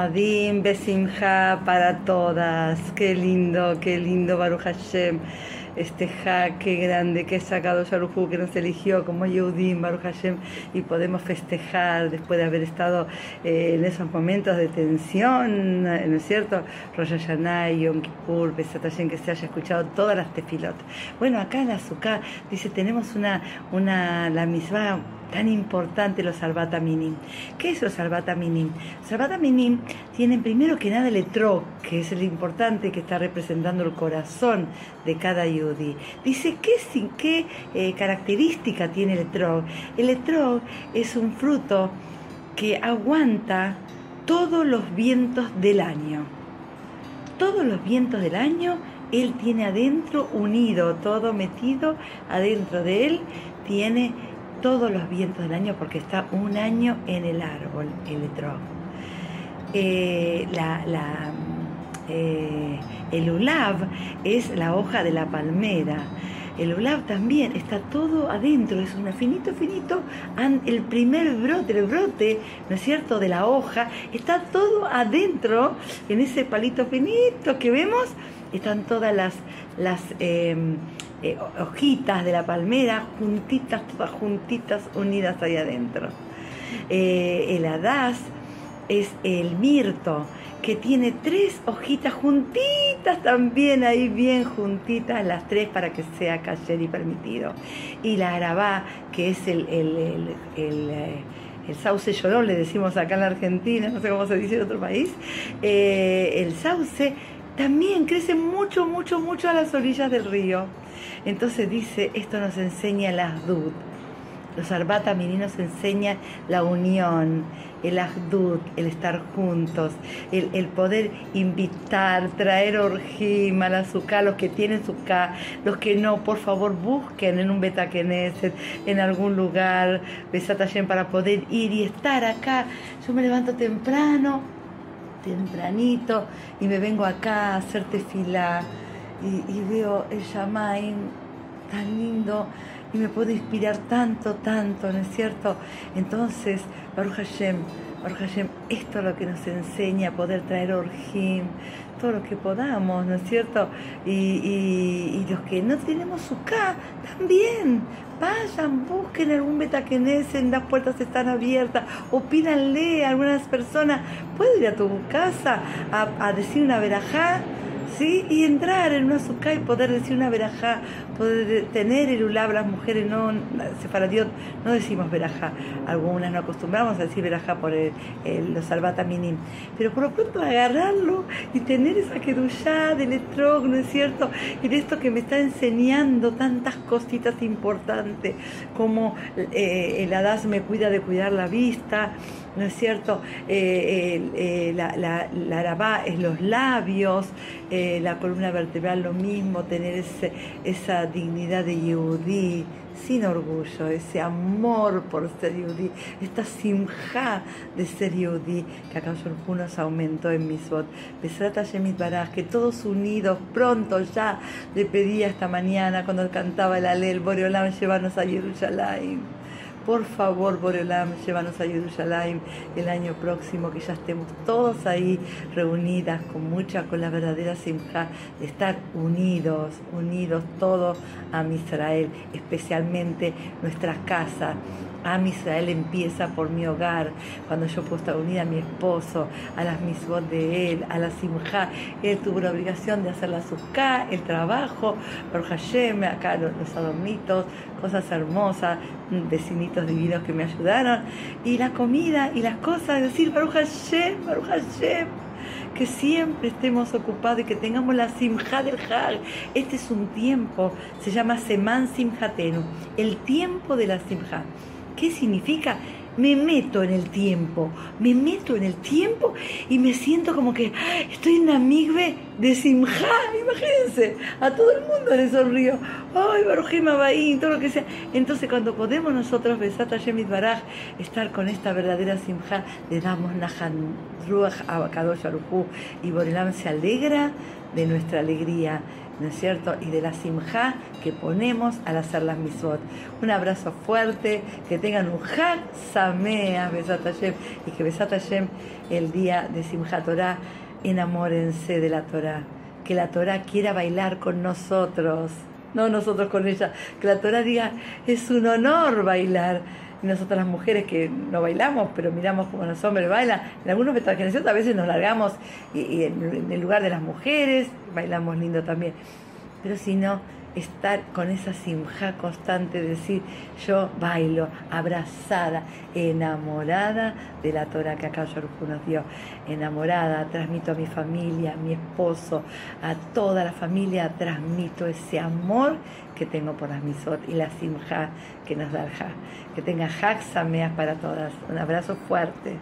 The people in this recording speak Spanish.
Moadim, Besimha para todas. Qué lindo, qué lindo Baruch Hashem. Este ja, qué grande, qué sacado Sharuhu que nos eligió como Yehudim, Baruch Hashem, y podemos festejar después de haber estado eh, en esos momentos de tensión, ¿no es cierto? Rosh Hashanah, Yom Kippur, que se haya escuchado todas las tefilot. Bueno, acá en Azúcar dice, tenemos una, una, la misma tan importante los Salvata Minim. ¿Qué es los Salvata Minim? Salvata Minim tienen primero que nada el etrog, que es el importante que está representando el corazón de cada yudí. Dice, ¿qué, qué eh, característica tiene el etrog? El etrog es un fruto que aguanta todos los vientos del año. Todos los vientos del año él tiene adentro unido, todo metido adentro de él, tiene todos los vientos del año porque está un año en el árbol, el etrog. Eh, eh, el ulav es la hoja de la palmera. El ulav también está todo adentro, es un finito, finito. El primer brote, el brote, ¿no es cierto?, de la hoja, está todo adentro, en ese palito finito que vemos, están todas las, las eh, eh, hojitas de la palmera juntitas, todas juntitas, unidas ahí adentro. Eh, el hadas es el mirto, que tiene tres hojitas juntitas también, ahí bien juntitas las tres para que sea cayer y permitido. Y la arabá, que es el, el, el, el el sauce llorón, le decimos acá en la Argentina, no sé cómo se dice en otro país, eh, el sauce también crece mucho, mucho, mucho a las orillas del río. Entonces dice, esto nos enseña el Ahdud. Los Arbata nos enseñan la unión, el Ahdud, el estar juntos, el, poder invitar, traer orjim al azúcar, los que tienen azúcar, los que no, por favor busquen en un betaqueneset, en algún lugar, Besatayen, para poder ir y estar acá. Yo me levanto temprano, tempranito, y me vengo acá a hacerte fila y, veo el Shamaim tan lindo y me puede inspirar tanto, tanto, ¿no es cierto? Entonces, Baruch Hashem, Baruch Hashem, esto es lo que nos enseña poder traer Orjim, todo lo que podamos, ¿no es cierto? Y, los que no tenemos suká, también, vayan, busquen algún betaquenesen, las puertas están abiertas, o pídanle a algunas personas, ¿puedo ir a tu casa a, a decir una verajá? ¿Sí? Y entrar en una azúcar y poder decir una verajá, poder tener el ulab, las mujeres no, sefaradiot, no decimos verajá, algunas no acostumbramos a decir verajá por el, los salvata minim, pero por lo pronto agarrarlo y tener esa quedullá del etrog, ¿no es cierto? Y de esto que me está enseñando tantas cositas importantes, como eh, el hadas me cuida de cuidar la vista, ¿no es cierto? Eh, eh, la, la, la arabá es los labios, eh, la columna vertebral lo mismo, tener ese, esa dignidad de Yehudi, sin orgullo, ese amor por ser Yehudi, esta simja de ser Yehudi, que acá nos aumentó en Misbot. Besrata Shemit Baraj, que todos unidos, pronto ya, le pedía esta mañana cuando cantaba el Alel, Boreolam, llévanos a Jerusalén por favor, Boreolam, llévanos a Yerushalayim el año próximo, que ya estemos todos ahí reunidas con mucha, con la verdadera simja, de estar unidos, unidos todos a Israel, especialmente nuestras casas Am Israel empieza por mi hogar, cuando yo puedo estar unida a mi esposo, a las misbot de él, a la simja. Él tuvo la obligación de hacer la suká, el trabajo, por Hashem, acá los, adornitos, cosas hermosas, vecinitos divinos que me ayudaron, y la comida y las cosas, decir Baruch Hashem, Baruch Hashem que siempre estemos ocupados y que tengamos la simja del Hag. Este es un tiempo, se llama Seman Simhatenu, el tiempo de la simja. ¿Qué significa? Me meto en el tiempo, me meto en el tiempo y me siento como que estoy en una migbe de simja, imagínense, a todo el mundo le sonrío, ay, Barujima Baín, todo lo que sea. Entonces cuando podemos nosotros, Besata Shemit Baraj, estar con esta verdadera simja, le damos Nahan Ruach a Kadosh y Borelam se alegra de nuestra alegría ¿no es cierto? Y de la simja que ponemos al hacer las misot. Un abrazo fuerte, que tengan un Hag Samea, Besat Hashem, y que Besat Hashem, el día de Simchat Torah, enamórense de la Torah. Que la Torah quiera bailar con nosotros, no nosotros con ella. Que la Torah diga, es un honor bailar y nosotras las mujeres que no bailamos, pero miramos como los hombres bailan, en algunos generación a veces nos largamos y, en, el lugar de las mujeres, bailamos lindo también. Pero si no, estar con esa simja constante, decir, yo bailo abrazada, enamorada de la Torah que acá Yorujú nos dio, enamorada, transmito a mi familia, a mi esposo, a toda la familia, transmito ese amor que tengo por las misot y la simja que nos da el ja. Que tenga sameas para todas. Un abrazo fuerte.